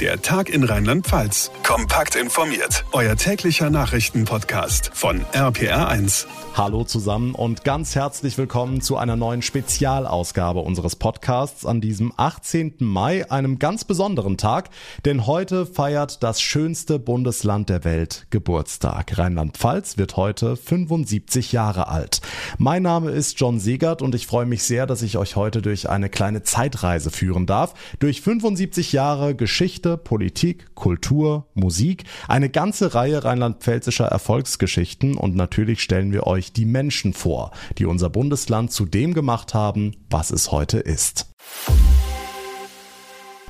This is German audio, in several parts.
Der Tag in Rheinland-Pfalz. Kompakt informiert. Euer täglicher Nachrichtenpodcast von RPR1. Hallo zusammen und ganz herzlich willkommen zu einer neuen Spezialausgabe unseres Podcasts an diesem 18. Mai, einem ganz besonderen Tag, denn heute feiert das schönste Bundesland der Welt Geburtstag. Rheinland-Pfalz wird heute 75 Jahre alt. Mein Name ist John Segert und ich freue mich sehr, dass ich euch heute durch eine kleine Zeitreise führen darf. Durch 75 Jahre Geschichte, Politik, Kultur, Musik, eine ganze Reihe rheinland-pfälzischer Erfolgsgeschichten und natürlich stellen wir euch die Menschen vor, die unser Bundesland zu dem gemacht haben, was es heute ist.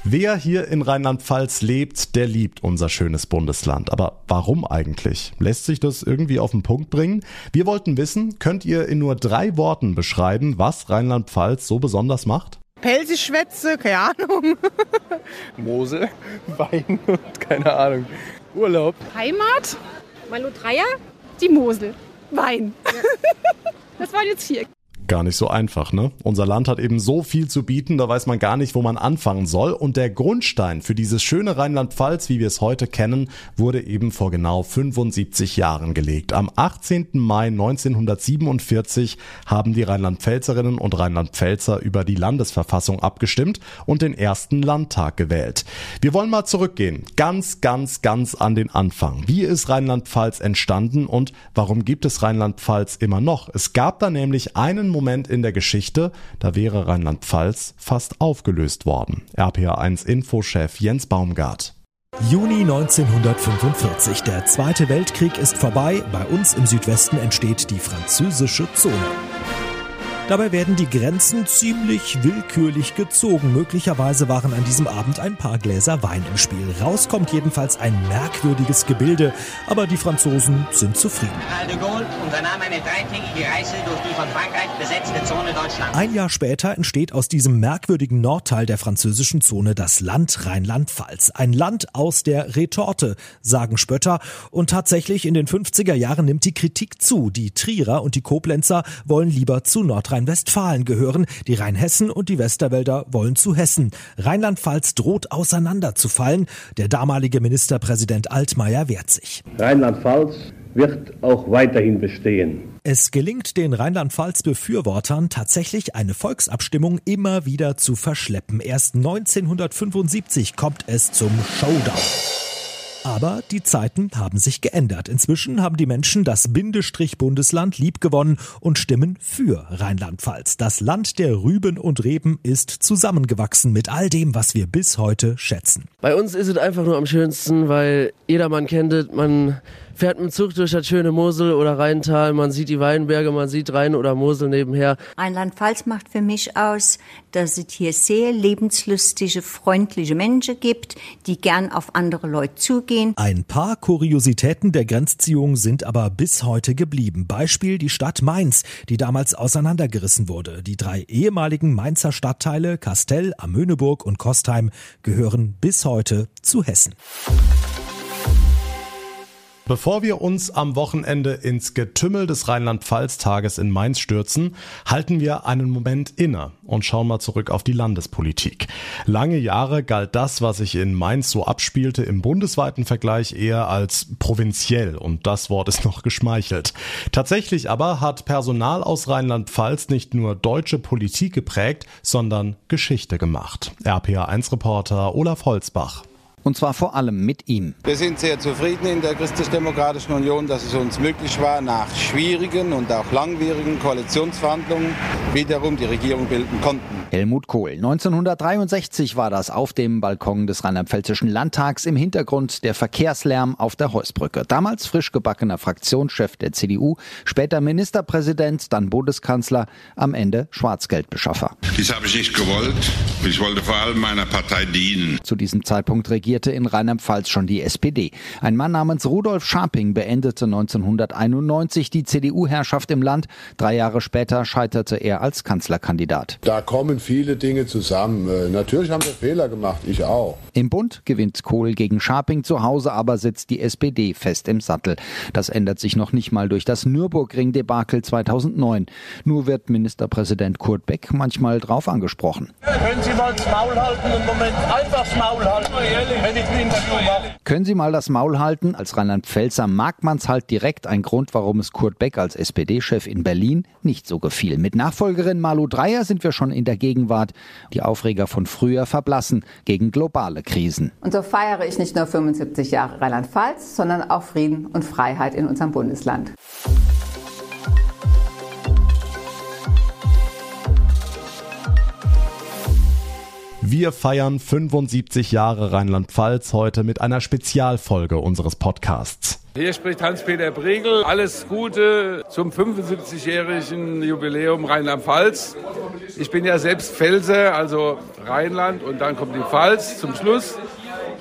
Wer hier in Rheinland-Pfalz lebt, der liebt unser schönes Bundesland. Aber warum eigentlich? Lässt sich das irgendwie auf den Punkt bringen? Wir wollten wissen, könnt ihr in nur drei Worten beschreiben, was Rheinland-Pfalz so besonders macht? Pelzig-Schwätze, keine Ahnung. Mosel, Wein und keine Ahnung. Urlaub. Heimat, Malo Dreier, die Mosel, Wein. Das waren jetzt vier. Gar nicht so einfach, ne? Unser Land hat eben so viel zu bieten, da weiß man gar nicht, wo man anfangen soll. Und der Grundstein für dieses schöne Rheinland-Pfalz, wie wir es heute kennen, wurde eben vor genau 75 Jahren gelegt. Am 18. Mai 1947 haben die Rheinland-Pfälzerinnen und Rheinland-Pfälzer über die Landesverfassung abgestimmt und den ersten Landtag gewählt. Wir wollen mal zurückgehen, ganz, ganz, ganz an den Anfang. Wie ist Rheinland-Pfalz entstanden und warum gibt es Rheinland-Pfalz immer noch? Es gab da nämlich einen Moment in der Geschichte, da wäre Rheinland-Pfalz fast aufgelöst worden. RPA1 Infochef Jens Baumgart. Juni 1945. Der Zweite Weltkrieg ist vorbei. Bei uns im Südwesten entsteht die französische Zone. Dabei werden die Grenzen ziemlich willkürlich gezogen. Möglicherweise waren an diesem Abend ein paar Gläser Wein im Spiel. Rauskommt jedenfalls ein merkwürdiges Gebilde, aber die Franzosen sind zufrieden. De Gaulle unternahm eine dreitägige Reise durch die von Frankreich besetzte Zone Deutschlands. Ein Jahr später entsteht aus diesem merkwürdigen Nordteil der französischen Zone das Land Rheinland-Pfalz. Ein Land aus der Retorte, sagen Spötter. Und tatsächlich in den 50er Jahren nimmt die Kritik zu. Die Trierer und die Koblenzer wollen lieber zu Nordrhein Nordrhein-Westfalen gehören, die Rheinhessen und die Westerwälder wollen zu Hessen. Rheinland-Pfalz droht auseinanderzufallen. Der damalige Ministerpräsident Altmaier wehrt sich. Rheinland-Pfalz wird auch weiterhin bestehen. Es gelingt den Rheinland-Pfalz-Befürwortern tatsächlich eine Volksabstimmung immer wieder zu verschleppen. Erst 1975 kommt es zum Showdown. Aber die Zeiten haben sich geändert. Inzwischen haben die Menschen das Bindestrich Bundesland liebgewonnen und stimmen für Rheinland-Pfalz. Das Land der Rüben und Reben ist zusammengewachsen mit all dem, was wir bis heute schätzen. Bei uns ist es einfach nur am schönsten, weil jedermann kennt es, man fährt mit dem Zug durch das schöne Mosel oder Rheintal, man sieht die Weinberge, man sieht Rhein oder Mosel nebenher. Rheinland-Pfalz macht für mich aus, dass es hier sehr lebenslustige, freundliche Menschen gibt, die gern auf andere Leute zugehen. Ein paar Kuriositäten der Grenzziehung sind aber bis heute geblieben. Beispiel die Stadt Mainz, die damals auseinandergerissen wurde. Die drei ehemaligen Mainzer Stadtteile Kastell, Amöneburg und Kostheim gehören bis heute zu Hessen. Bevor wir uns am Wochenende ins Getümmel des Rheinland-Pfalz-Tages in Mainz stürzen, halten wir einen Moment inne und schauen mal zurück auf die Landespolitik. Lange Jahre galt das, was sich in Mainz so abspielte, im bundesweiten Vergleich eher als provinziell und das Wort ist noch geschmeichelt. Tatsächlich aber hat Personal aus Rheinland-Pfalz nicht nur deutsche Politik geprägt, sondern Geschichte gemacht. RPA1-Reporter Olaf Holzbach. Und zwar vor allem mit ihm. Wir sind sehr zufrieden in der Christlich-Demokratischen Union, dass es uns möglich war, nach schwierigen und auch langwierigen Koalitionsverhandlungen wiederum die Regierung bilden konnten. Helmut Kohl. 1963 war das auf dem Balkon des Rheinland-Pfälzischen Landtags im Hintergrund der Verkehrslärm auf der Heusbrücke. Damals frisch gebackener Fraktionschef der CDU, später Ministerpräsident, dann Bundeskanzler, am Ende Schwarzgeldbeschaffer. Dies habe ich nicht gewollt. Ich wollte vor allem meiner Partei dienen. Zu diesem Zeitpunkt regierte in Rheinland-Pfalz schon die SPD. Ein Mann namens Rudolf Scharping beendete 1991 die CDU-Herrschaft im Land. Drei Jahre später scheiterte er als Kanzlerkandidat. Da kommen viele Dinge zusammen. Äh, natürlich haben wir Fehler gemacht, ich auch. Im Bund gewinnt Kohl gegen Scharping, zu Hause aber sitzt die SPD fest im Sattel. Das ändert sich noch nicht mal durch das Nürburgring-Debakel 2009. Nur wird Ministerpräsident Kurt Beck manchmal drauf angesprochen. Können Sie mal das Maul halten im Moment? Einfach das Maul halten, ehrlich. Können Sie mal das Maul halten? Als Rheinland-Pfälzer mag man's halt direkt ein Grund, warum es Kurt Beck als SPD-Chef in Berlin nicht so gefiel. Mit Nachfolgerin Malu Dreyer sind wir schon in der Gegenwart. Die Aufreger von früher verblassen gegen globale Krisen. Und so feiere ich nicht nur 75 Jahre Rheinland-Pfalz, sondern auch Frieden und Freiheit in unserem Bundesland. Wir feiern 75 Jahre Rheinland-Pfalz heute mit einer Spezialfolge unseres Podcasts. Hier spricht Hans-Peter Bregel. Alles Gute zum 75-jährigen Jubiläum Rheinland-Pfalz. Ich bin ja selbst Pfälzer, also Rheinland und dann kommt die Pfalz zum Schluss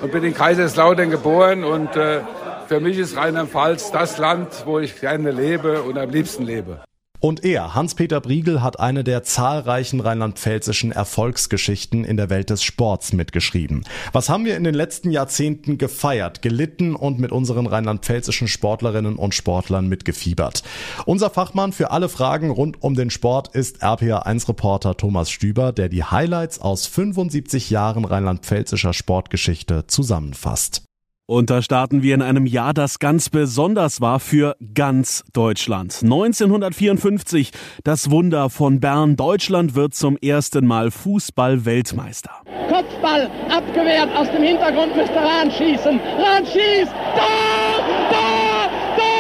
und bin in Kaiserslautern geboren und äh, für mich ist Rheinland-Pfalz das Land, wo ich gerne lebe und am liebsten lebe. Und er, Hans-Peter Briegel, hat eine der zahlreichen rheinland-pfälzischen Erfolgsgeschichten in der Welt des Sports mitgeschrieben. Was haben wir in den letzten Jahrzehnten gefeiert, gelitten und mit unseren rheinland-pfälzischen Sportlerinnen und Sportlern mitgefiebert? Unser Fachmann für alle Fragen rund um den Sport ist RPA1-Reporter Thomas Stüber, der die Highlights aus 75 Jahren rheinland-pfälzischer Sportgeschichte zusammenfasst. Und da starten wir in einem Jahr, das ganz besonders war für ganz Deutschland. 1954, das Wunder von Bern. Deutschland wird zum ersten Mal Fußball-Weltmeister. Kopfball abgewehrt, aus dem Hintergrund müsste Rahn schießen. Rahn schießt! Da! Da! Da!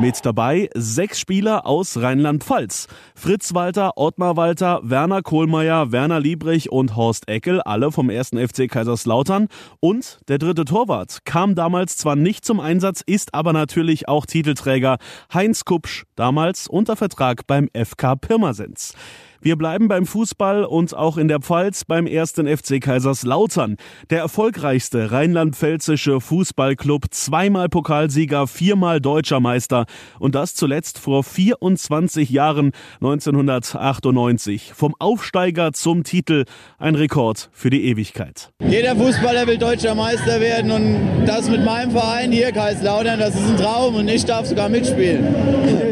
Mit dabei sechs Spieler aus Rheinland-Pfalz. Fritz Walter, Ottmar Walter, Werner Kohlmeier, Werner Liebrich und Horst Eckel, alle vom ersten FC Kaiserslautern. Und der dritte Torwart kam damals zwar nicht zum Einsatz, ist aber natürlich auch Titelträger Heinz Kupsch, damals unter Vertrag beim FK Pirmasens. Wir bleiben beim Fußball und auch in der Pfalz beim ersten FC Kaiserslautern. Der erfolgreichste rheinland-pfälzische Fußballclub, zweimal Pokalsieger, viermal deutscher Meister und das zuletzt vor 24 Jahren 1998. Vom Aufsteiger zum Titel ein Rekord für die Ewigkeit. Jeder Fußballer will deutscher Meister werden und das mit meinem Verein hier Kaiserslautern, das ist ein Traum und ich darf sogar mitspielen.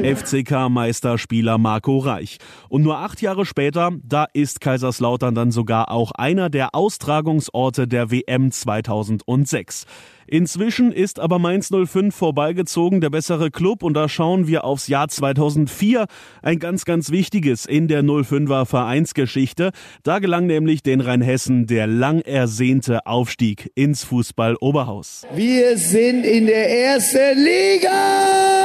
FCK-Meisterspieler Marco Reich. Und nur acht Jahre später, da ist Kaiserslautern dann sogar auch einer der Austragungsorte der WM 2006. Inzwischen ist aber Mainz 05 vorbeigezogen, der bessere Club, und da schauen wir aufs Jahr 2004, ein ganz, ganz wichtiges in der 05er Vereinsgeschichte. Da gelang nämlich den Rheinhessen der lang ersehnte Aufstieg ins Fußball-Oberhaus. Wir sind in der ersten Liga!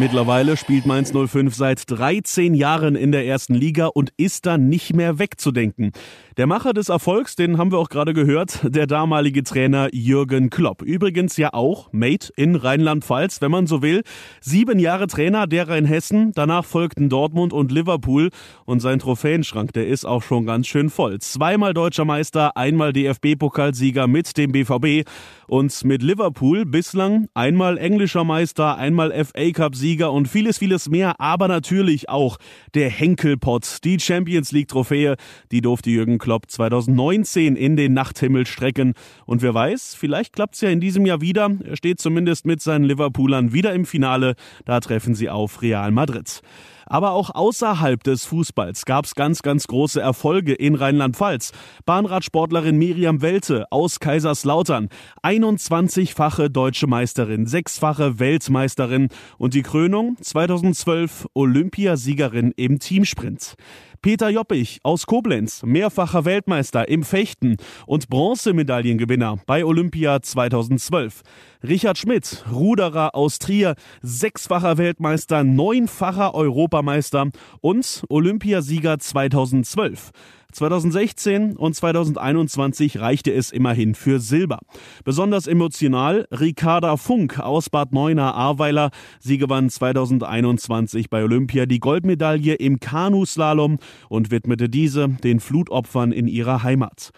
Mittlerweile spielt Mainz 05 seit 13 Jahren in der ersten Liga und ist da nicht mehr wegzudenken. Der Macher des Erfolgs, den haben wir auch gerade gehört, der damalige Trainer Jürgen Klopp. Übrigens ja auch Mate in Rheinland-Pfalz, wenn man so will. Sieben Jahre Trainer der Rheinhessen, danach folgten Dortmund und Liverpool und sein Trophäenschrank, der ist auch schon ganz schön voll. Zweimal deutscher Meister, einmal DFB-Pokalsieger mit dem BVB und mit Liverpool bislang einmal englischer Meister, einmal FA-Cup-Sieger und vieles, vieles mehr, aber natürlich auch der Henkelpott, die Champions League-Trophäe, die durfte Jürgen Klopp Klopp 2019 in den Nachthimmel strecken. Und wer weiß, vielleicht klappt's ja in diesem Jahr wieder. Er steht zumindest mit seinen Liverpoolern wieder im Finale. Da treffen sie auf Real Madrid. Aber auch außerhalb des Fußballs gab es ganz, ganz große Erfolge in Rheinland-Pfalz. Bahnradsportlerin Miriam Welte aus Kaiserslautern, 21-fache deutsche Meisterin, sechsfache Weltmeisterin und die Krönung 2012 Olympiasiegerin im Teamsprint. Peter Joppich aus Koblenz, mehrfacher Weltmeister im Fechten und Bronzemedaillengewinner bei Olympia 2012. Richard Schmidt, Ruderer aus Trier, sechsfacher Weltmeister, neunfacher Europameister und Olympiasieger 2012. 2016 und 2021 reichte es immerhin für Silber. Besonders emotional Ricarda Funk aus Bad Neuenahr-Ahrweiler. Sie gewann 2021 bei Olympia die Goldmedaille im Kanuslalom und widmete diese den Flutopfern in ihrer Heimat.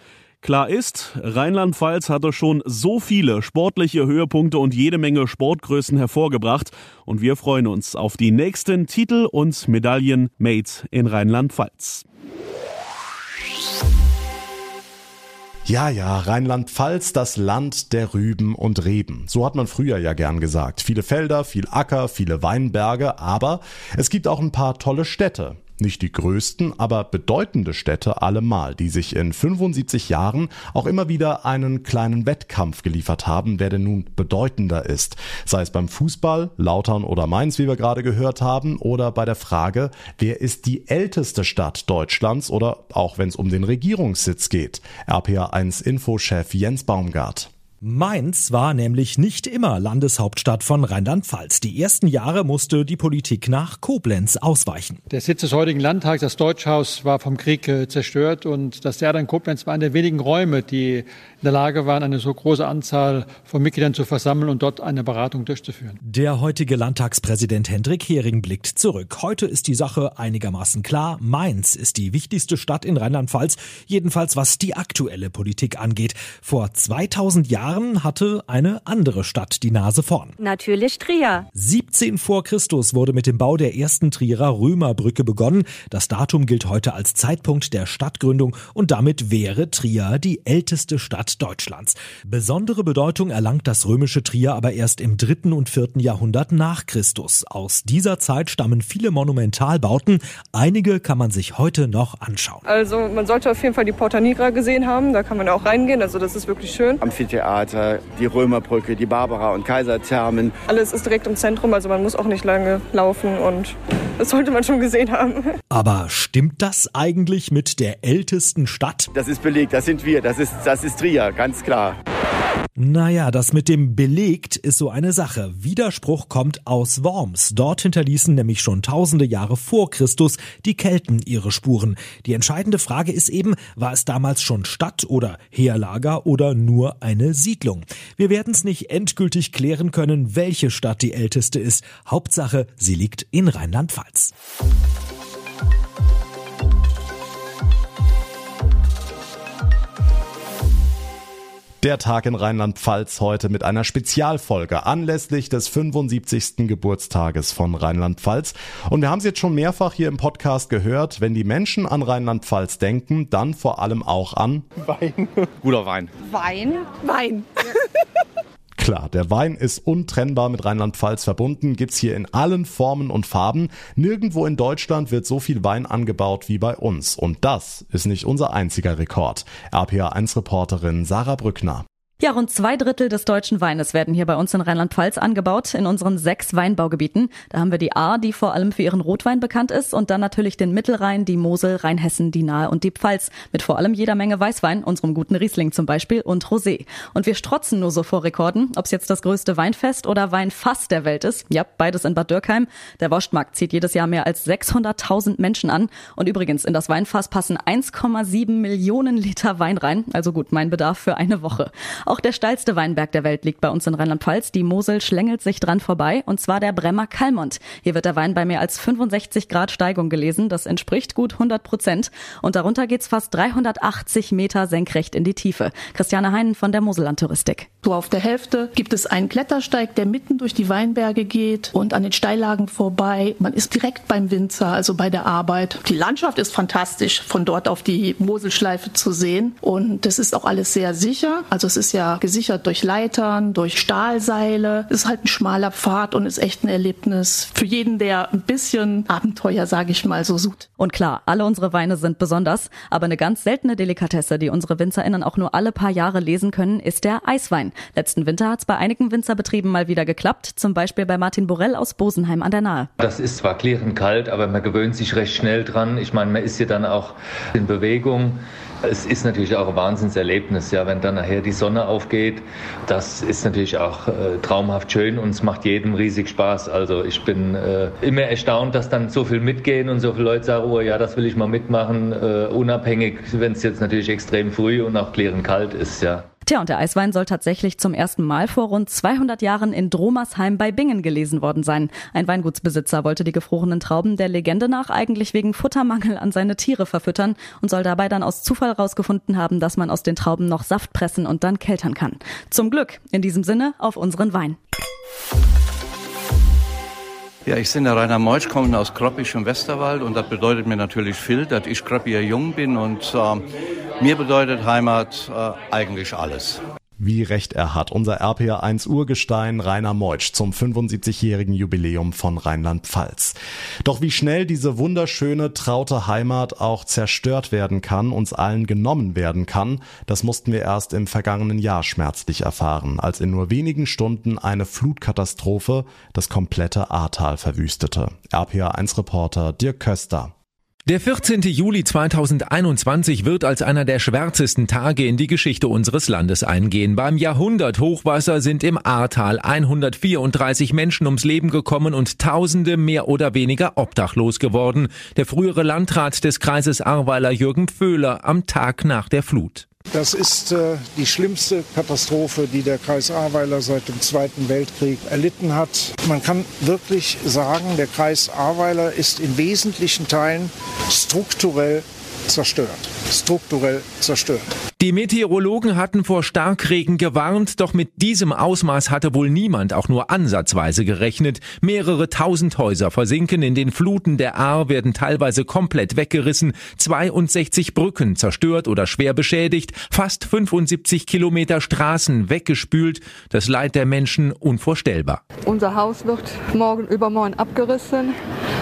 Klar ist, Rheinland-Pfalz hatte schon so viele sportliche Höhepunkte und jede Menge Sportgrößen hervorgebracht und wir freuen uns auf die nächsten Titel und Medaillen made in Rheinland-Pfalz. Ja, ja, Rheinland-Pfalz, das Land der Rüben und Reben. So hat man früher ja gern gesagt. Viele Felder, viel Acker, viele Weinberge, aber es gibt auch ein paar tolle Städte. Nicht die größten, aber bedeutende Städte allemal, die sich in 75 Jahren auch immer wieder einen kleinen Wettkampf geliefert haben, wer denn nun bedeutender ist. Sei es beim Fußball, Lautern oder Mainz, wie wir gerade gehört haben, oder bei der Frage, wer ist die älteste Stadt Deutschlands oder auch wenn es um den Regierungssitz geht. RPA1 Infochef Jens Baumgart. Mainz war nämlich nicht immer Landeshauptstadt von Rheinland-Pfalz. Die ersten Jahre musste die Politik nach Koblenz ausweichen. Der Sitz des heutigen Landtags, das Deutschhaus, war vom Krieg äh, zerstört und das Theater in Koblenz war einer der wenigen Räume, die in der Lage waren, eine so große Anzahl von Mitgliedern zu versammeln und dort eine Beratung durchzuführen. Der heutige Landtagspräsident Hendrik Hering blickt zurück. Heute ist die Sache einigermaßen klar. Mainz ist die wichtigste Stadt in Rheinland-Pfalz, jedenfalls was die aktuelle Politik angeht. Vor 2000 Jahren Jahren hatte eine andere Stadt die Nase vorn. Natürlich Trier. 17 vor Christus wurde mit dem Bau der ersten Trierer Römerbrücke begonnen. Das Datum gilt heute als Zeitpunkt der Stadtgründung und damit wäre Trier die älteste Stadt Deutschlands. Besondere Bedeutung erlangt das römische Trier aber erst im dritten und vierten Jahrhundert nach Christus. Aus dieser Zeit stammen viele Monumentalbauten. Einige kann man sich heute noch anschauen. Also man sollte auf jeden Fall die Porta Nigra gesehen haben. Da kann man auch reingehen. Also das ist wirklich schön. Amphitheater Theater, die Römerbrücke, die Barbara- und Kaiserthermen. Alles ist direkt im Zentrum, also man muss auch nicht lange laufen und das sollte man schon gesehen haben. Aber stimmt das eigentlich mit der ältesten Stadt? Das ist belegt, das sind wir, das ist, das ist Trier, ganz klar. Naja, das mit dem belegt ist so eine Sache. Widerspruch kommt aus Worms. Dort hinterließen nämlich schon tausende Jahre vor Christus die Kelten ihre Spuren. Die entscheidende Frage ist eben, war es damals schon Stadt oder Heerlager oder nur eine Siedlung? Wir werden es nicht endgültig klären können, welche Stadt die älteste ist. Hauptsache, sie liegt in Rheinland-Pfalz. Der Tag in Rheinland-Pfalz heute mit einer Spezialfolge anlässlich des 75. Geburtstages von Rheinland-Pfalz. Und wir haben es jetzt schon mehrfach hier im Podcast gehört, wenn die Menschen an Rheinland-Pfalz denken, dann vor allem auch an Wein. Guter Wein. Wein. Wein. Klar, der Wein ist untrennbar mit Rheinland-Pfalz verbunden, gibt's hier in allen Formen und Farben. Nirgendwo in Deutschland wird so viel Wein angebaut wie bei uns. Und das ist nicht unser einziger Rekord. RPA1-Reporterin Sarah Brückner. Ja, rund zwei Drittel des deutschen Weines werden hier bei uns in Rheinland-Pfalz angebaut, in unseren sechs Weinbaugebieten. Da haben wir die A, die vor allem für ihren Rotwein bekannt ist, und dann natürlich den Mittelrhein, die Mosel, Rheinhessen, die Nahe und die Pfalz, mit vor allem jeder Menge Weißwein, unserem guten Riesling zum Beispiel, und Rosé. Und wir strotzen nur so vor Rekorden, ob's jetzt das größte Weinfest oder Weinfass der Welt ist. Ja, beides in Bad Dürkheim. Der Wurstmarkt zieht jedes Jahr mehr als 600.000 Menschen an. Und übrigens, in das Weinfass passen 1,7 Millionen Liter Wein rein. Also gut, mein Bedarf für eine Woche. Auch der steilste Weinberg der Welt liegt bei uns in Rheinland-Pfalz. Die Mosel schlängelt sich dran vorbei und zwar der Bremmer Kalmont. Hier wird der Wein bei mehr als 65 Grad Steigung gelesen. Das entspricht gut 100 Prozent. Und darunter geht's fast 380 Meter senkrecht in die Tiefe. Christiane Heinen von der Moselland Touristik. So auf der Hälfte gibt es einen Klettersteig, der mitten durch die Weinberge geht und an den Steillagen vorbei. Man ist direkt beim Winzer, also bei der Arbeit. Die Landschaft ist fantastisch, von dort auf die Moselschleife zu sehen. Und das ist auch alles sehr sicher. Also es ist ja gesichert durch Leitern, durch Stahlseile. Es ist halt ein schmaler Pfad und ist echt ein Erlebnis für jeden, der ein bisschen Abenteuer, sage ich mal, so sucht. Und klar, alle unsere Weine sind besonders, aber eine ganz seltene Delikatesse, die unsere WinzerInnen auch nur alle paar Jahre lesen können, ist der Eiswein. Letzten Winter hat es bei einigen Winzerbetrieben mal wieder geklappt, zum Beispiel bei Martin Borell aus Bosenheim an der Nahe. Das ist zwar klirrend kalt, aber man gewöhnt sich recht schnell dran. Ich meine, man ist ja dann auch in Bewegung. Es ist natürlich auch ein Wahnsinnserlebnis, ja, wenn dann nachher die Sonne aufgeht. Das ist natürlich auch äh, traumhaft schön und es macht jedem riesig Spaß. Also ich bin äh, immer erstaunt, dass dann so viel mitgehen und so viele Leute sagen, oh ja, das will ich mal mitmachen, äh, unabhängig, wenn es jetzt natürlich extrem früh und auch klirrend kalt ist, ja. Tja, und der Eiswein soll tatsächlich zum ersten Mal vor rund 200 Jahren in Dromersheim bei Bingen gelesen worden sein. Ein Weingutsbesitzer wollte die gefrorenen Trauben der Legende nach eigentlich wegen Futtermangel an seine Tiere verfüttern und soll dabei dann aus Zufall rausgefunden haben, dass man aus den Trauben noch Saft pressen und dann keltern kann. Zum Glück, in diesem Sinne, auf unseren Wein. Ja, ich bin der Rainer Meutsch, komme aus Kroppisch im Westerwald und das bedeutet mir natürlich viel, dass ich Kroppier jung bin und äh, mir bedeutet Heimat äh, eigentlich alles. Wie recht er hat. Unser RPA1 Urgestein Rainer Meutsch zum 75-jährigen Jubiläum von Rheinland-Pfalz. Doch wie schnell diese wunderschöne, traute Heimat auch zerstört werden kann, uns allen genommen werden kann, das mussten wir erst im vergangenen Jahr schmerzlich erfahren, als in nur wenigen Stunden eine Flutkatastrophe das komplette Ahrtal verwüstete. RPA1-Reporter Dirk Köster. Der 14. Juli 2021 wird als einer der schwärzesten Tage in die Geschichte unseres Landes eingehen. Beim Jahrhundert-Hochwasser sind im Ahrtal 134 Menschen ums Leben gekommen und Tausende mehr oder weniger obdachlos geworden. Der frühere Landrat des Kreises Ahrweiler Jürgen Pföhler am Tag nach der Flut. Das ist äh, die schlimmste Katastrophe, die der Kreis Ahrweiler seit dem Zweiten Weltkrieg erlitten hat. Man kann wirklich sagen, der Kreis Ahrweiler ist in wesentlichen Teilen strukturell zerstört. Strukturell zerstört. Die Meteorologen hatten vor Starkregen gewarnt, doch mit diesem Ausmaß hatte wohl niemand auch nur ansatzweise gerechnet. Mehrere tausend Häuser versinken in den Fluten der Ahr, werden teilweise komplett weggerissen, 62 Brücken zerstört oder schwer beschädigt, fast 75 Kilometer Straßen weggespült, das Leid der Menschen unvorstellbar. Unser Haus wird morgen übermorgen abgerissen.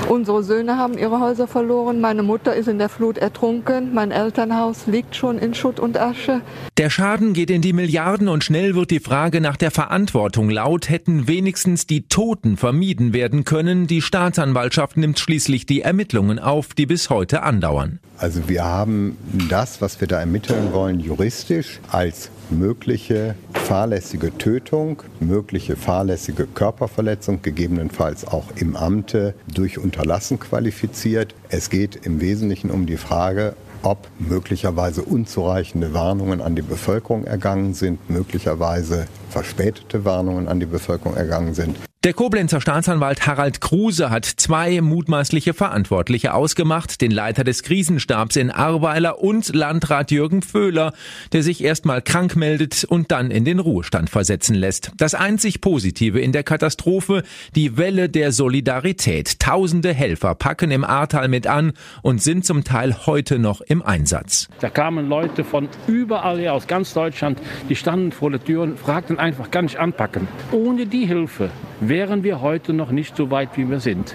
Unsere Söhne haben ihre Häuser verloren. Meine Mutter ist in der Flut ertrunken. Mein Elternhaus liegt schon in Schutt und Asche. Der Schaden geht in die Milliarden und schnell wird die Frage nach der Verantwortung laut. Hätten wenigstens die Toten vermieden werden können. Die Staatsanwaltschaft nimmt schließlich die Ermittlungen auf, die bis heute andauern. Also wir haben das, was wir da ermitteln wollen, juristisch als mögliche fahrlässige Tötung, mögliche fahrlässige Körperverletzung, gegebenenfalls auch im Amte durch Unterlassen qualifiziert. Es geht im Wesentlichen um die Frage, ob möglicherweise unzureichende Warnungen an die Bevölkerung ergangen sind, möglicherweise verspätete Warnungen an die Bevölkerung ergangen sind. Der Koblenzer Staatsanwalt Harald Kruse hat zwei mutmaßliche Verantwortliche ausgemacht, den Leiter des Krisenstabs in Arweiler und Landrat Jürgen Föhler, der sich erstmal krank meldet und dann in den Ruhestand versetzen lässt. Das einzig Positive in der Katastrophe, die Welle der Solidarität. Tausende Helfer packen im Ahrtal mit an und sind zum Teil heute noch im Einsatz. Da kamen Leute von überall her aus ganz Deutschland, die standen vor der Tür und fragten einfach, kann ich anpacken? Ohne die Hilfe wären wir heute noch nicht so weit, wie wir sind.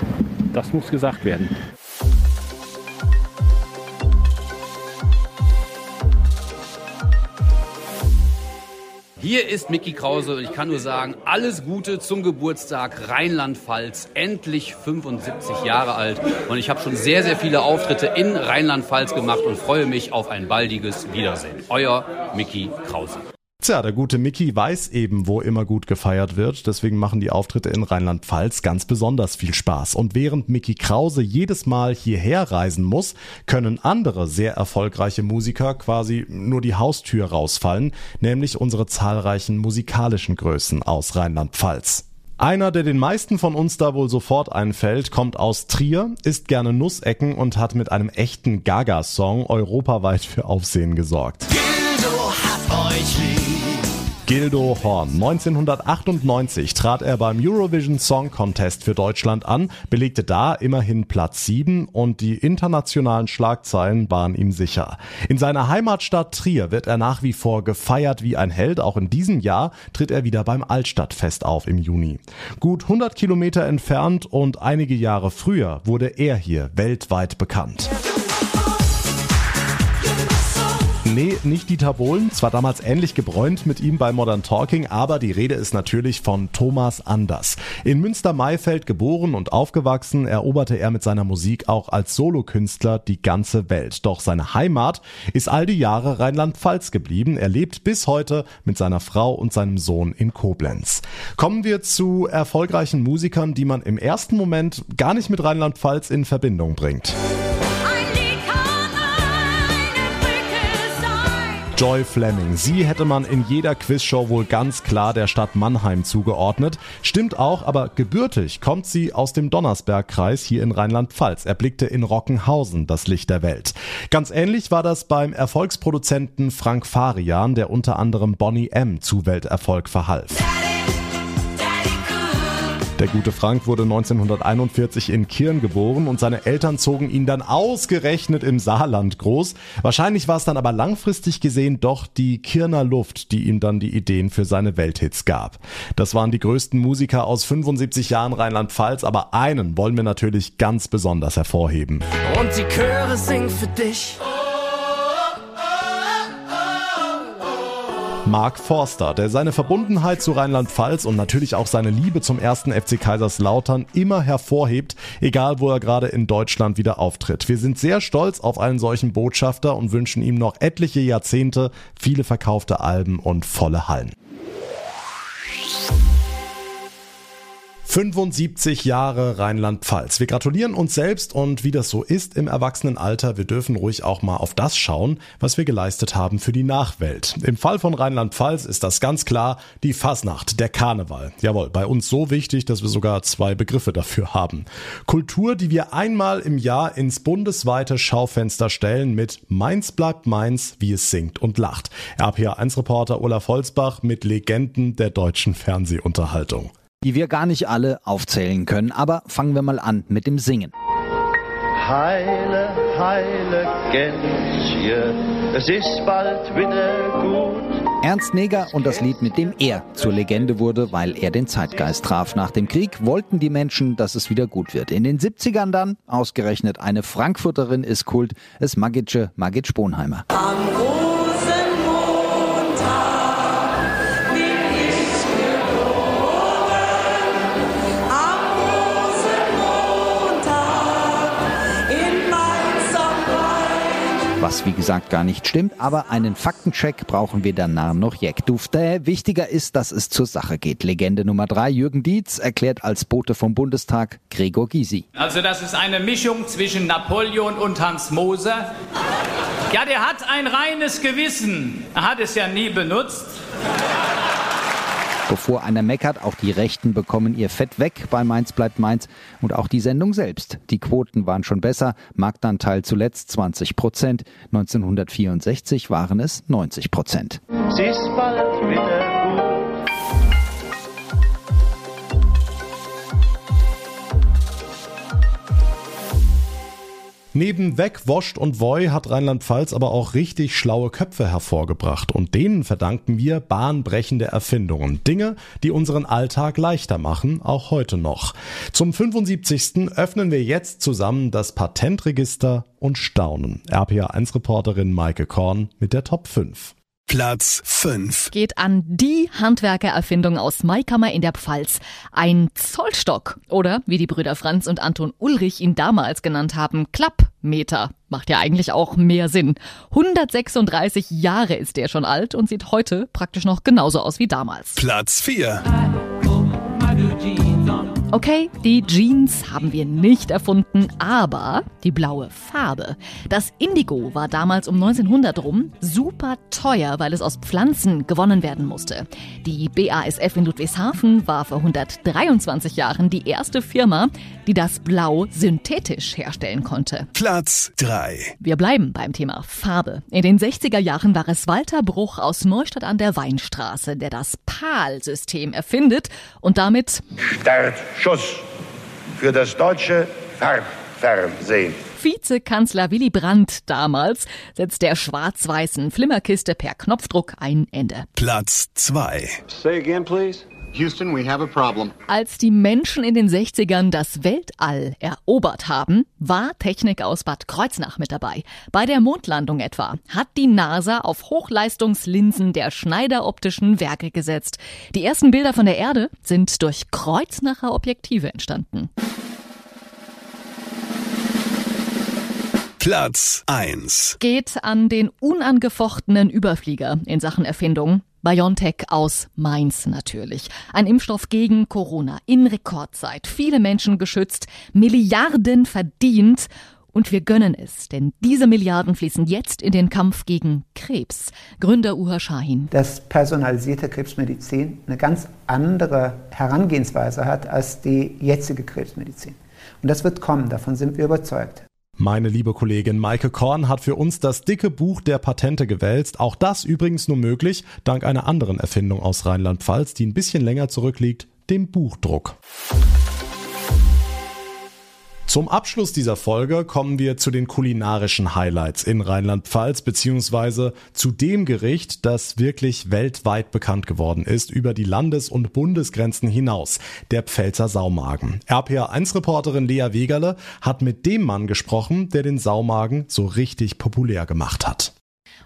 Das muss gesagt werden. Hier ist Mickey Krause und ich kann nur sagen, alles Gute zum Geburtstag Rheinland-Pfalz. Endlich 75 Jahre alt und ich habe schon sehr, sehr viele Auftritte in Rheinland-Pfalz gemacht und freue mich auf ein baldiges Wiedersehen. Euer Mickey Krause. Tja, der gute Mickey weiß eben, wo immer gut gefeiert wird. Deswegen machen die Auftritte in Rheinland-Pfalz ganz besonders viel Spaß. Und während Mickey Krause jedes Mal hierher reisen muss, können andere sehr erfolgreiche Musiker quasi nur die Haustür rausfallen, nämlich unsere zahlreichen musikalischen Größen aus Rheinland-Pfalz. Einer, der den meisten von uns da wohl sofort einfällt, kommt aus Trier, isst gerne Nussecken und hat mit einem echten Gaga-Song europaweit für Aufsehen gesorgt. Hat euch lieb. Gildo Horn. 1998 trat er beim Eurovision Song Contest für Deutschland an, belegte da immerhin Platz 7 und die internationalen Schlagzeilen waren ihm sicher. In seiner Heimatstadt Trier wird er nach wie vor gefeiert wie ein Held. Auch in diesem Jahr tritt er wieder beim Altstadtfest auf im Juni. Gut 100 Kilometer entfernt und einige Jahre früher wurde er hier weltweit bekannt. Nee, nicht Dieter Bohlen, zwar damals ähnlich gebräunt mit ihm bei Modern Talking, aber die Rede ist natürlich von Thomas Anders. In Münster-Maifeld geboren und aufgewachsen, eroberte er mit seiner Musik auch als Solokünstler die ganze Welt. Doch seine Heimat ist all die Jahre Rheinland-Pfalz geblieben. Er lebt bis heute mit seiner Frau und seinem Sohn in Koblenz. Kommen wir zu erfolgreichen Musikern, die man im ersten Moment gar nicht mit Rheinland-Pfalz in Verbindung bringt. Joy Fleming. Sie hätte man in jeder Quizshow wohl ganz klar der Stadt Mannheim zugeordnet. Stimmt auch, aber gebürtig kommt sie aus dem Donnersbergkreis hier in Rheinland-Pfalz. Er blickte in Rockenhausen das Licht der Welt. Ganz ähnlich war das beim Erfolgsproduzenten Frank Farian, der unter anderem Bonnie M. zu Welterfolg verhalf. Der gute Frank wurde 1941 in Kirn geboren und seine Eltern zogen ihn dann ausgerechnet im Saarland groß. Wahrscheinlich war es dann aber langfristig gesehen doch die Kirner Luft, die ihm dann die Ideen für seine Welthits gab. Das waren die größten Musiker aus 75 Jahren Rheinland-Pfalz, aber einen wollen wir natürlich ganz besonders hervorheben. Und die Chöre singen für dich. Mark Forster, der seine Verbundenheit zu Rheinland-Pfalz und natürlich auch seine Liebe zum ersten FC Kaiserslautern immer hervorhebt, egal wo er gerade in Deutschland wieder auftritt. Wir sind sehr stolz auf einen solchen Botschafter und wünschen ihm noch etliche Jahrzehnte, viele verkaufte Alben und volle Hallen. 75 Jahre Rheinland-Pfalz. Wir gratulieren uns selbst und wie das so ist im Erwachsenenalter, wir dürfen ruhig auch mal auf das schauen, was wir geleistet haben für die Nachwelt. Im Fall von Rheinland-Pfalz ist das ganz klar die Fasnacht, der Karneval. Jawohl, bei uns so wichtig, dass wir sogar zwei Begriffe dafür haben. Kultur, die wir einmal im Jahr ins bundesweite Schaufenster stellen mit Mainz bleibt Mainz, wie es singt und lacht. RPA1-Reporter Olaf Holzbach mit Legenden der deutschen Fernsehunterhaltung die wir gar nicht alle aufzählen können. Aber fangen wir mal an mit dem Singen. Heile, heile Gänschen, es ist bald wieder gut. Ernst Neger und das Lied, mit dem er zur Legende wurde, weil er den Zeitgeist traf. Nach dem Krieg wollten die Menschen, dass es wieder gut wird. In den 70ern dann, ausgerechnet eine Frankfurterin ist Kult, es Magitsche Magit Sponheimer. Am was wie gesagt gar nicht stimmt, aber einen Faktencheck brauchen wir danach noch Jackdufte. Wichtiger ist, dass es zur Sache geht. Legende Nummer drei, Jürgen Dietz, erklärt als Bote vom Bundestag Gregor Gysi. Also das ist eine Mischung zwischen Napoleon und Hans Moser. Ja, der hat ein reines Gewissen. Er hat es ja nie benutzt. Bevor einer meckert, auch die Rechten bekommen ihr Fett weg. Bei Mainz bleibt Mainz. Und auch die Sendung selbst. Die Quoten waren schon besser, Marktanteil zuletzt 20 Prozent, 1964 waren es 90 Prozent. Sie ist bald wieder Neben Wegwoscht und Woi hat Rheinland-Pfalz aber auch richtig schlaue Köpfe hervorgebracht und denen verdanken wir bahnbrechende Erfindungen. Dinge, die unseren Alltag leichter machen, auch heute noch. Zum 75. öffnen wir jetzt zusammen das Patentregister und staunen. RPA1-Reporterin Maike Korn mit der Top 5. Platz 5 geht an die Handwerkererfindung aus Maikammer in der Pfalz. Ein Zollstock oder wie die Brüder Franz und Anton Ulrich ihn damals genannt haben, Klappmeter. Macht ja eigentlich auch mehr Sinn. 136 Jahre ist der schon alt und sieht heute praktisch noch genauso aus wie damals. Platz 4 Okay, die Jeans haben wir nicht erfunden, aber die blaue Farbe. Das Indigo war damals um 1900 rum super teuer, weil es aus Pflanzen gewonnen werden musste. Die BASF in Ludwigshafen war vor 123 Jahren die erste Firma, die das Blau synthetisch herstellen konnte. Platz 3. Wir bleiben beim Thema Farbe. In den 60er Jahren war es Walter Bruch aus Neustadt an der Weinstraße, der das PAL-System erfindet und damit Startschuss für das deutsche Farbfernsehen. Vizekanzler Willy Brandt damals setzt der schwarz-weißen Flimmerkiste per Knopfdruck ein Ende. Platz 2. Say again, please. Houston, we have a problem. Als die Menschen in den 60ern das Weltall erobert haben, war Technik aus Bad Kreuznach mit dabei. Bei der Mondlandung etwa hat die NASA auf Hochleistungslinsen der Schneider Optischen Werke gesetzt. Die ersten Bilder von der Erde sind durch Kreuznacher Objektive entstanden. Platz 1 geht an den unangefochtenen Überflieger in Sachen Erfindung. BioNTech aus Mainz natürlich. Ein Impfstoff gegen Corona in Rekordzeit. Viele Menschen geschützt, Milliarden verdient. Und wir gönnen es, denn diese Milliarden fließen jetzt in den Kampf gegen Krebs. Gründer Uha Shahin. Dass personalisierte Krebsmedizin eine ganz andere Herangehensweise hat als die jetzige Krebsmedizin. Und das wird kommen, davon sind wir überzeugt. Meine liebe Kollegin Maike Korn hat für uns das dicke Buch der Patente gewälzt. Auch das übrigens nur möglich dank einer anderen Erfindung aus Rheinland-Pfalz, die ein bisschen länger zurückliegt, dem Buchdruck. Zum Abschluss dieser Folge kommen wir zu den kulinarischen Highlights in Rheinland-Pfalz beziehungsweise zu dem Gericht, das wirklich weltweit bekannt geworden ist über die Landes- und Bundesgrenzen hinaus, der Pfälzer Saumagen. RPA1-Reporterin Lea Wegerle hat mit dem Mann gesprochen, der den Saumagen so richtig populär gemacht hat.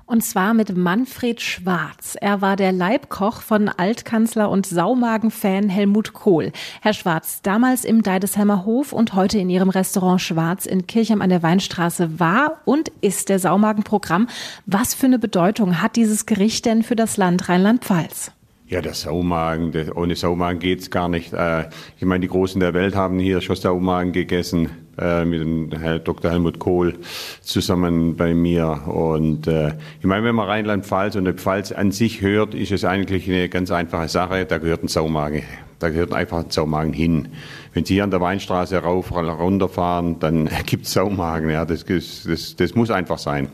Und zwar mit Manfred Schwarz. Er war der Leibkoch von Altkanzler und Saumagen-Fan Helmut Kohl. Herr Schwarz, damals im Deidesheimer Hof und heute in Ihrem Restaurant Schwarz in Kirchheim an der Weinstraße war und ist der Saumagen-Programm. Was für eine Bedeutung hat dieses Gericht denn für das Land Rheinland-Pfalz? Ja, der Saumagen, ohne Saumagen geht's gar nicht. Äh, ich meine, die Großen der Welt haben hier schon Saumagen gegessen, äh, mit dem Herr Dr. Helmut Kohl zusammen bei mir. Und äh, ich meine, wenn man Rheinland-Pfalz und die Pfalz an sich hört, ist es eigentlich eine ganz einfache Sache. Da gehört ein Saumagen. Da gehört einfach ein Saumagen hin. Wenn Sie hier an der Weinstraße rauf, runterfahren, dann gibt's Saumagen. Ja, das, das, das muss einfach sein.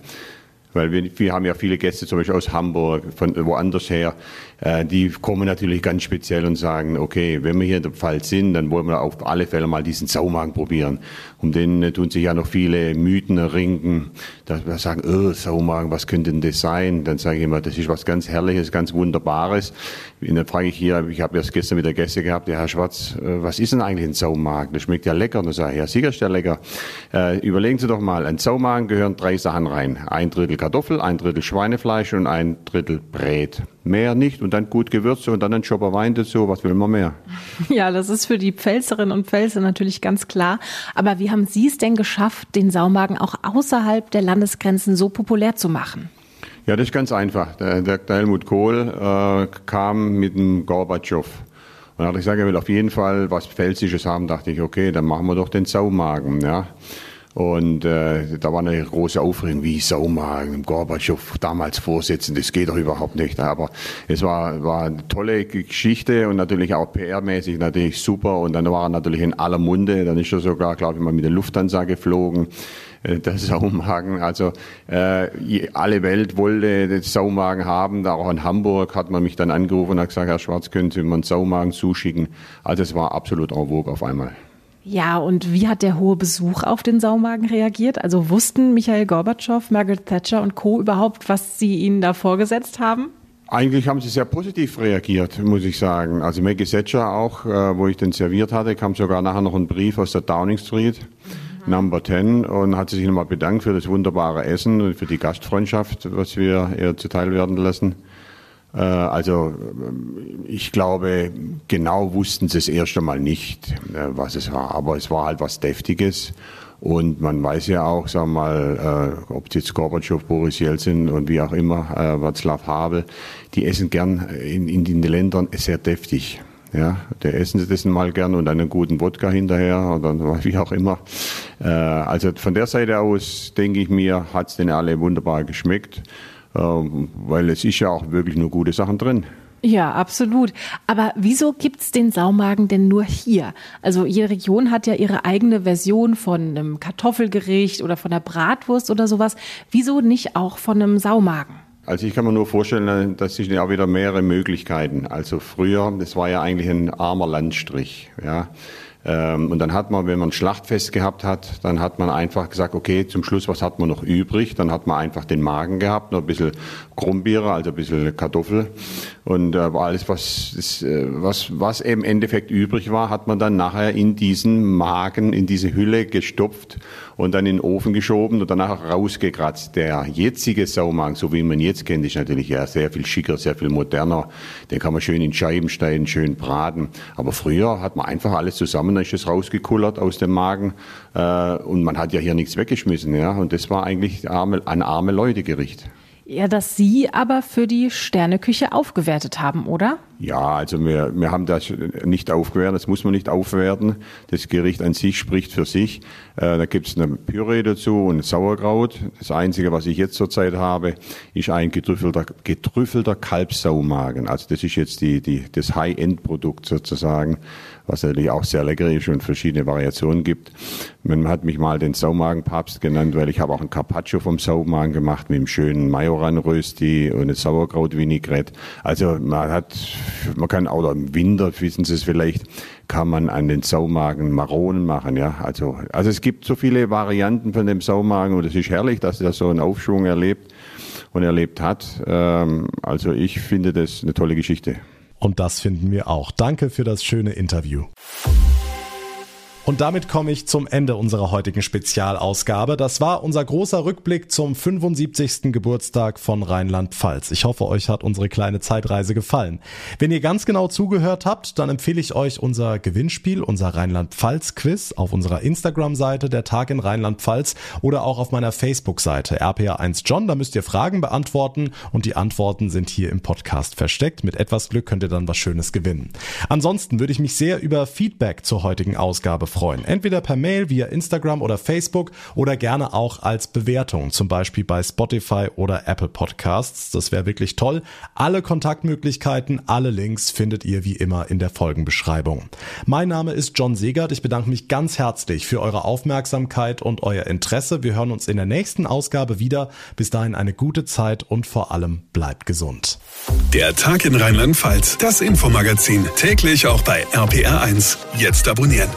Weil wir, wir haben ja viele Gäste, zum Beispiel aus Hamburg, von woanders her, äh, die kommen natürlich ganz speziell und sagen, okay, wenn wir hier in der Pfalz sind, dann wollen wir auf alle Fälle mal diesen Saumagen probieren. Um den äh, tun sich ja noch viele Mythen erringen, dass wir sagen, oh, Saumagen, was könnte denn das sein? Dann sage ich immer, das ist was ganz Herrliches, ganz Wunderbares. Und dann frage ich hier, ich habe erst gestern wieder Gäste gehabt, der Herr Schwarz, äh, was ist denn eigentlich ein Saumagen? Das schmeckt ja lecker. Und dann sage ich, ja, sicher ist der lecker. Äh, überlegen Sie doch mal, ein Saumagen gehören drei Sachen rein. Ein Drittel Kartoffel, ein Drittel Schweinefleisch und ein Drittel Brät. Mehr nicht und dann gut Gewürze und dann ein Schopper Wein dazu. Was will man mehr? Ja, das ist für die Pfälzerinnen und Pfälzer natürlich ganz klar. Aber wie haben Sie es denn geschafft, den Saumagen auch außerhalb der Landesgrenzen so populär zu machen? Ja, das ist ganz einfach. Der, der Helmut Kohl äh, kam mit dem Gorbatschow. Und dann hat gesagt, er will auf jeden Fall was Pfälzisches haben. Dachte ich, okay, dann machen wir doch den Saumagen. Ja. Und äh, da war eine große Aufregung, wie Saumagen, Gorbatschow damals vorsitzen, das geht doch überhaupt nicht. Aber es war, war eine tolle Geschichte und natürlich auch PR-mäßig natürlich super. Und dann war er natürlich in aller Munde. Dann ist er sogar, glaube ich, mal mit der Lufthansa geflogen der Saumagen. Also äh, alle Welt wollte den Saumagen haben. Auch in Hamburg hat man mich dann angerufen und hat gesagt, Herr Schwarz, können Sie mir einen Saumagen zuschicken. Also es war absolut en vogue auf einmal. Ja, und wie hat der hohe Besuch auf den Saumagen reagiert? Also wussten Michael Gorbatschow, Margaret Thatcher und Co. überhaupt, was sie ihnen da vorgesetzt haben? Eigentlich haben sie sehr positiv reagiert, muss ich sagen. Also Maggie Thatcher auch, äh, wo ich den serviert hatte, kam sogar nachher noch ein Brief aus der Downing Street. Number 10 und hat sich nochmal bedankt für das wunderbare Essen und für die Gastfreundschaft, was wir ihr zuteil werden lassen. Äh, also ich glaube, genau wussten sie es erst einmal nicht, äh, was es war, aber es war halt was Deftiges. Und man weiß ja auch, sagen wir mal, äh, ob jetzt Gorbatschow, Boris Jelzin und wie auch immer, äh, Václav Havel, die essen gern in, in den Ländern sehr deftig. Ja, der essen sie das mal gern und einen guten Wodka hinterher oder wie auch immer. Also von der Seite aus denke ich mir, hat es denen alle wunderbar geschmeckt, weil es ist ja auch wirklich nur gute Sachen drin. Ja, absolut. Aber wieso gibt's den Saumagen denn nur hier? Also jede Region hat ja ihre eigene Version von einem Kartoffelgericht oder von einer Bratwurst oder sowas. Wieso nicht auch von einem Saumagen? Also ich kann mir nur vorstellen, dass sich ja wieder mehrere Möglichkeiten. Also früher, das war ja eigentlich ein armer Landstrich, ja. Ähm, und dann hat man, wenn man ein Schlachtfest gehabt hat, dann hat man einfach gesagt, okay, zum Schluss, was hat man noch übrig? Dann hat man einfach den Magen gehabt, noch ein bisschen Krummbiere, also ein bisschen Kartoffel. Und äh, alles, was, äh, was, was im Endeffekt übrig war, hat man dann nachher in diesen Magen, in diese Hülle gestopft und dann in den Ofen geschoben und danach rausgekratzt. Der jetzige Saumagen, so wie man ihn jetzt kennt, ist natürlich ja sehr viel schicker, sehr viel moderner. Den kann man schön in Scheiben schneiden, schön braten. Aber früher hat man einfach alles zusammen, dann ist es rausgekullert aus dem Magen äh, und man hat ja hier nichts weggeschmissen. Ja? Und das war eigentlich arme, ein arme Leute-Gericht. Ja, dass Sie aber für die Sterneküche aufgewertet haben, oder? Ja, also wir, wir haben das nicht aufgewertet, das muss man nicht aufwerten. Das Gericht an sich spricht für sich. Äh, da gibt es eine Püree dazu und Sauerkraut. Das Einzige, was ich jetzt zurzeit habe, ist ein getrüffelter, getrüffelter Kalbsaumagen. Also das ist jetzt die, die, das High-End-Produkt sozusagen. Was natürlich auch sehr lecker ist und verschiedene Variationen gibt. Man hat mich mal den Saumagenpapst genannt, weil ich habe auch ein Carpaccio vom Saumagen gemacht mit einem schönen Majoran-Rösti und eine Sauerkraut-Vinaigrette. Also man hat, man kann auch im Winter, wissen Sie es vielleicht, kann man an den Saumagen Maronen machen, ja. Also, also es gibt so viele Varianten von dem Saumagen und es ist herrlich, dass er so einen Aufschwung erlebt und erlebt hat. Ähm, also ich finde das eine tolle Geschichte. Und das finden wir auch. Danke für das schöne Interview. Und damit komme ich zum Ende unserer heutigen Spezialausgabe. Das war unser großer Rückblick zum 75. Geburtstag von Rheinland-Pfalz. Ich hoffe, euch hat unsere kleine Zeitreise gefallen. Wenn ihr ganz genau zugehört habt, dann empfehle ich euch unser Gewinnspiel, unser Rheinland-Pfalz-Quiz auf unserer Instagram-Seite Der Tag in Rheinland-Pfalz oder auch auf meiner Facebook-Seite RPA1 John. Da müsst ihr Fragen beantworten und die Antworten sind hier im Podcast versteckt. Mit etwas Glück könnt ihr dann was Schönes gewinnen. Ansonsten würde ich mich sehr über Feedback zur heutigen Ausgabe freuen. Entweder per Mail, via Instagram oder Facebook oder gerne auch als Bewertung, zum Beispiel bei Spotify oder Apple Podcasts. Das wäre wirklich toll. Alle Kontaktmöglichkeiten, alle Links findet ihr wie immer in der Folgenbeschreibung. Mein Name ist John Segert. Ich bedanke mich ganz herzlich für eure Aufmerksamkeit und euer Interesse. Wir hören uns in der nächsten Ausgabe wieder. Bis dahin eine gute Zeit und vor allem bleibt gesund. Der Tag in Rheinland-Pfalz, das Infomagazin, täglich auch bei RPR1. Jetzt abonnieren.